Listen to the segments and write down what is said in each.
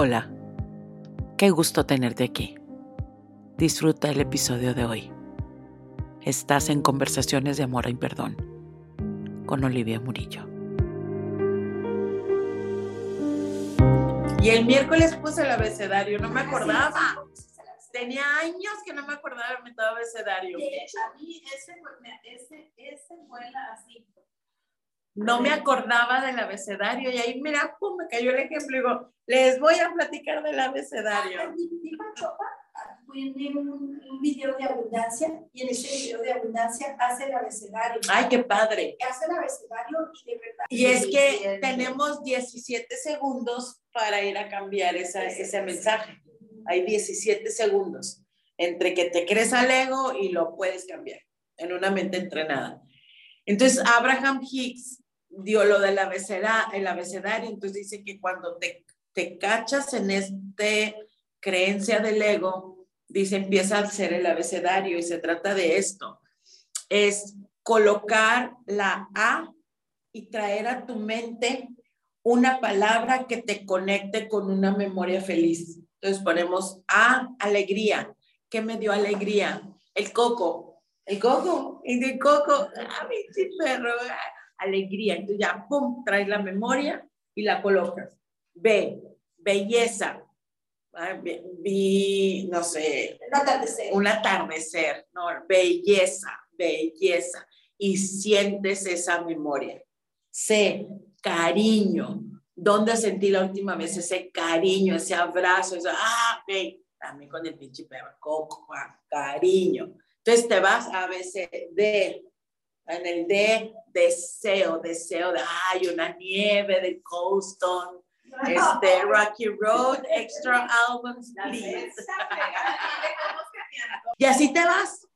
Hola, qué gusto tenerte aquí. Disfruta el episodio de hoy. Estás en Conversaciones de Amor y Perdón con Olivia Murillo. Y el miércoles puse el abecedario, no me acordaba. Tenía años que no me acordaba del método abecedario. A mí ese, ese, ese vuela así. No me acordaba del abecedario y ahí, mira, pum, me cayó el ejemplo. Digo, les voy a platicar del abecedario. Tiene un, un video de abundancia y en ese video de abundancia hace el abecedario. Ay, qué padre. Hace el abecedario y de verdad. Y es que tenemos 17 segundos para ir a cambiar esa, ese mensaje. Hay 17 segundos entre que te crees al ego y lo puedes cambiar en una mente entrenada. Entonces, Abraham Hicks dio lo del abecedario, el abecedario, entonces dice que cuando te, te cachas en este creencia del ego, dice, empieza a ser el abecedario y se trata de esto. Es colocar la A y traer a tu mente una palabra que te conecte con una memoria feliz. Entonces ponemos A, alegría. ¿Qué me dio alegría? El coco. El coco. Y de coco, a mi perro, alegría. Entonces ya, pum, traes la memoria y la colocas. B, belleza. Vi, no sé. Un atardecer. Un atardecer, no, belleza, belleza. Y sientes esa memoria. C, cariño. ¿Dónde sentí la última vez ese cariño, ese abrazo? Ese, ah, ve, también con el pinche perro, coco, cariño. Entonces te vas a veces de, en el D, deseo, deseo de, ay, una nieve de Coaston, este, Rocky Road, extra albums, please. y así te vas.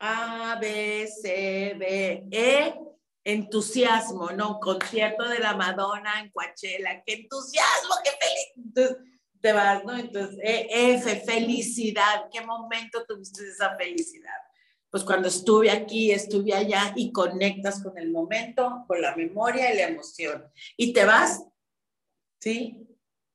A, B, C, D, E, entusiasmo, ¿no? Concierto de la Madonna en Coachella, qué entusiasmo, qué feliz. Entonces, te vas, ¿no? Entonces, e, F, felicidad, ¿qué momento tuviste esa felicidad? Pues cuando estuve aquí, estuve allá y conectas con el momento, con la memoria y la emoción. Y te vas, ¿sí?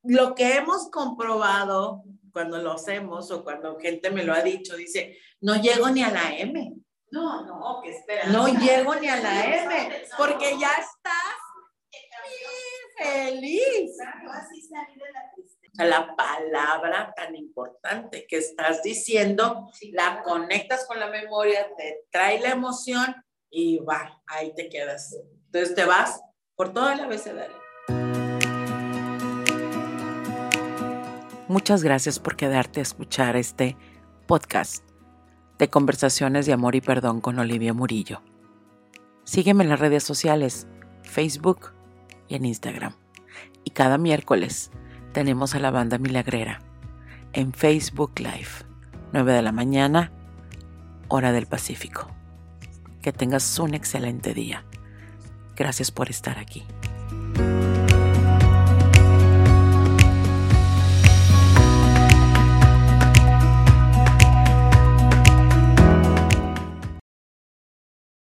Lo que hemos comprobado cuando lo hacemos o cuando gente me lo ha dicho, dice, no llego ni a la M. No, no, que espera. No llego ni a la M, porque ya estás feliz. Claro, así salí de la tristeza. Sea, la palabra tan importante que estás diciendo, la conectas con la memoria, te trae la emoción y va, ahí te quedas. Entonces te vas por todo el abecedario. Muchas gracias por quedarte a escuchar este podcast de conversaciones de amor y perdón con Olivia Murillo. Sígueme en las redes sociales, Facebook y en Instagram. Y cada miércoles tenemos a la banda milagrera en Facebook Live, 9 de la mañana, hora del Pacífico. Que tengas un excelente día. Gracias por estar aquí.